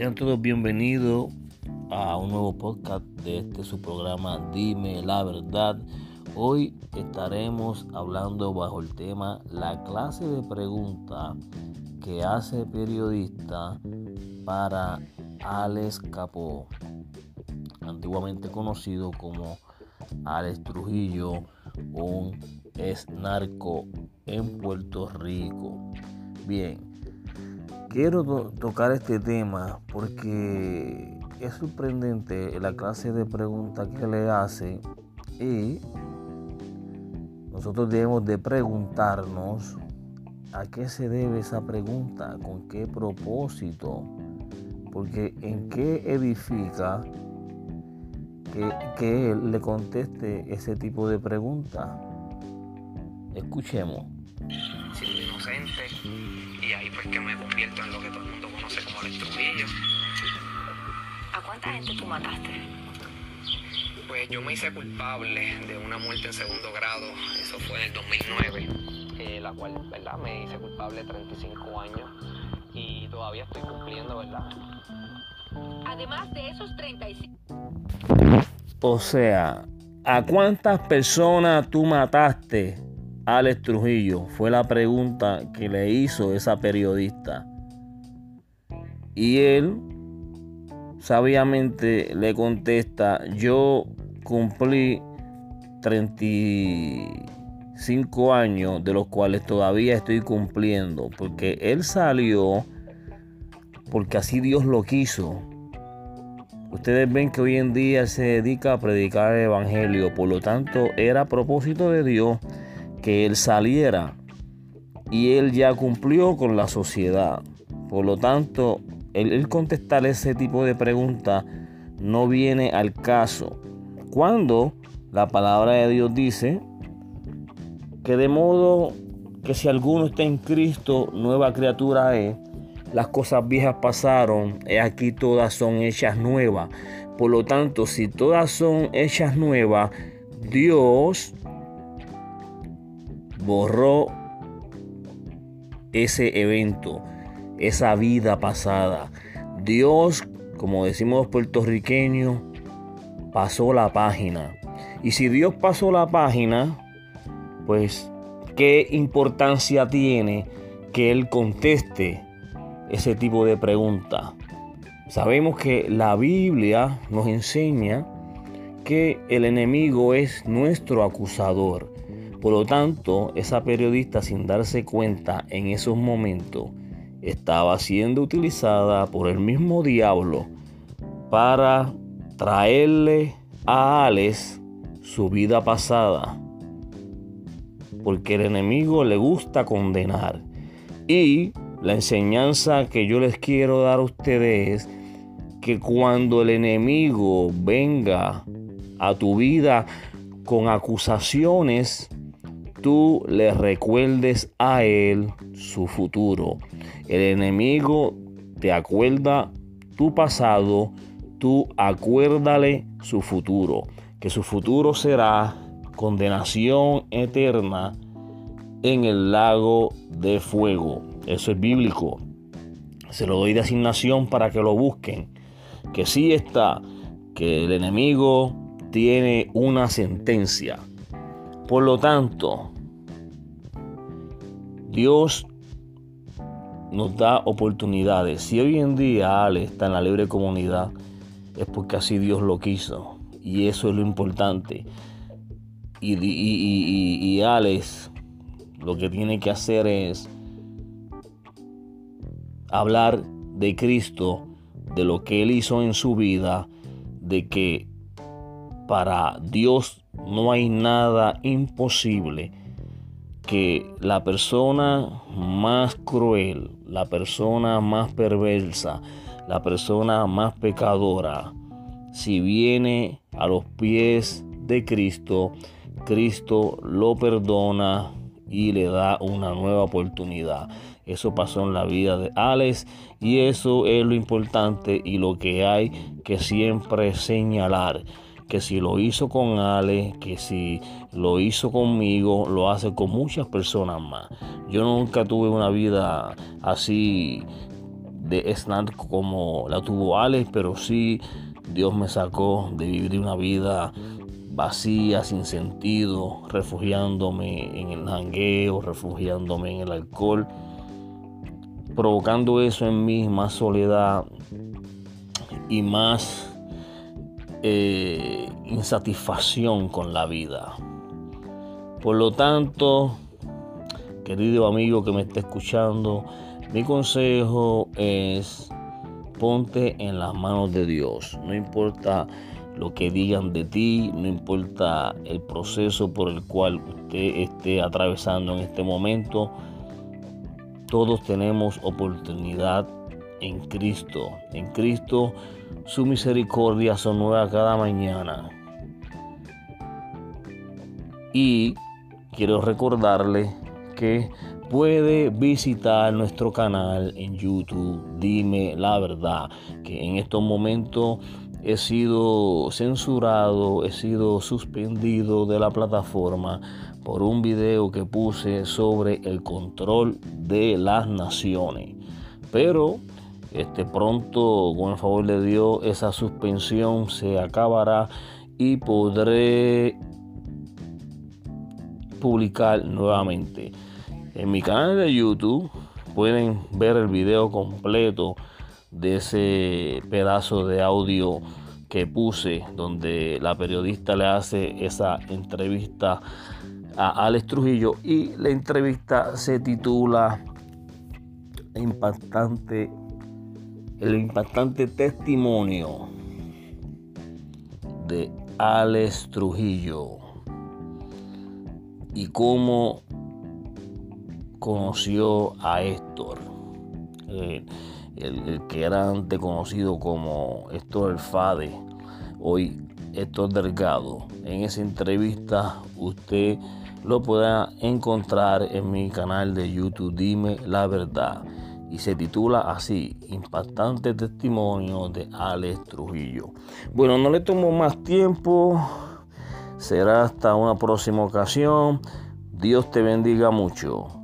Sean todos bienvenidos a un nuevo podcast de este su programa Dime la verdad. Hoy estaremos hablando bajo el tema la clase de pregunta que hace periodista para Alex Capó, antiguamente conocido como Alex Trujillo, un ex narco en Puerto Rico. Bien, quiero tocar este tema porque es sorprendente la clase de preguntas que le hace y nosotros debemos de preguntarnos a qué se debe esa pregunta, con qué propósito, porque en qué edifica que, que él le conteste ese tipo de pregunta. Escuchemos. Siendo inocente cuánta gente tú mataste? Pues yo me hice culpable de una muerte en segundo grado, eso fue en el 2009, eh, la cual, ¿verdad? Me hice culpable 35 años y todavía estoy cumpliendo, ¿verdad? Además de esos 35... O sea, ¿a cuántas personas tú mataste, Alex Trujillo? Fue la pregunta que le hizo esa periodista. Y él sabiamente le contesta, yo cumplí 35 años, de los cuales todavía estoy cumpliendo, porque él salió porque así Dios lo quiso. Ustedes ven que hoy en día se dedica a predicar el Evangelio, por lo tanto era propósito de Dios que él saliera y él ya cumplió con la sociedad. Por lo tanto, el, contestar ese tipo de preguntas no viene al caso. Cuando la palabra de Dios dice que de modo que si alguno está en Cristo, nueva criatura es, las cosas viejas pasaron, y aquí todas son hechas nuevas. Por lo tanto, si todas son hechas nuevas, Dios borró ese evento, esa vida pasada. Dios, como decimos puertorriqueños, pasó la página. Y si Dios pasó la página, pues qué importancia tiene que Él conteste ese tipo de pregunta. Sabemos que la Biblia nos enseña que el enemigo es nuestro acusador. Por lo tanto, esa periodista sin darse cuenta en esos momentos estaba siendo utilizada por el mismo diablo para traerle a Alex su vida pasada. Porque el enemigo le gusta condenar. Y la enseñanza que yo les quiero dar a ustedes es que cuando el enemigo venga a tu vida con acusaciones, tú le recuerdes a él su futuro. El enemigo te acuerda tu pasado, tú acuérdale su futuro, que su futuro será condenación eterna en el lago de fuego. Eso es bíblico. Se lo doy de asignación para que lo busquen. Que sí está, que el enemigo tiene una sentencia. Por lo tanto, Dios nos da oportunidades. Si hoy en día Ale está en la libre comunidad, es porque así Dios lo quiso. Y eso es lo importante. Y, y, y, Alex lo que tiene que hacer es hablar de Cristo, de lo que Él hizo en su vida, de que para Dios no hay nada imposible que la persona más cruel, la persona más perversa, la persona más pecadora, si viene a los pies de Cristo, Cristo lo perdona y le da una nueva oportunidad. Eso pasó en la vida de Alex y eso es lo importante y lo que hay que siempre señalar que si lo hizo con Ale, que si lo hizo conmigo, lo hace con muchas personas más. Yo nunca tuve una vida así de Snap como la tuvo Alex, pero sí Dios me sacó de vivir una vida vacía, sin sentido, refugiándome en el jangueo, refugiándome en el alcohol, provocando eso en mí más soledad y más eh, insatisfacción con la vida. Por lo tanto, querido amigo que me está escuchando, mi consejo es ponte en las manos de Dios. No importa lo que digan de ti, no importa el proceso por el cual usted esté atravesando en este momento. Todos tenemos oportunidad en Cristo. En Cristo su misericordia son nueva cada mañana. Y quiero recordarle que puede visitar nuestro canal en YouTube. Dime la verdad, que en estos momentos he sido censurado, he sido suspendido de la plataforma por un video que puse sobre el control de las naciones. Pero este pronto, con el favor de Dios, esa suspensión se acabará y podré publicar nuevamente. En mi canal de YouTube pueden ver el video completo de ese pedazo de audio que puse donde la periodista le hace esa entrevista a Alex Trujillo y la entrevista se titula impactante el impactante testimonio de Alex Trujillo y cómo conoció a Héctor. Eh, el, que era antes conocido como Héctor El Fade, hoy Héctor Delgado. En esa entrevista usted lo podrá encontrar en mi canal de YouTube Dime la Verdad y se titula así, Impactante Testimonio de Alex Trujillo. Bueno, no le tomo más tiempo, será hasta una próxima ocasión. Dios te bendiga mucho.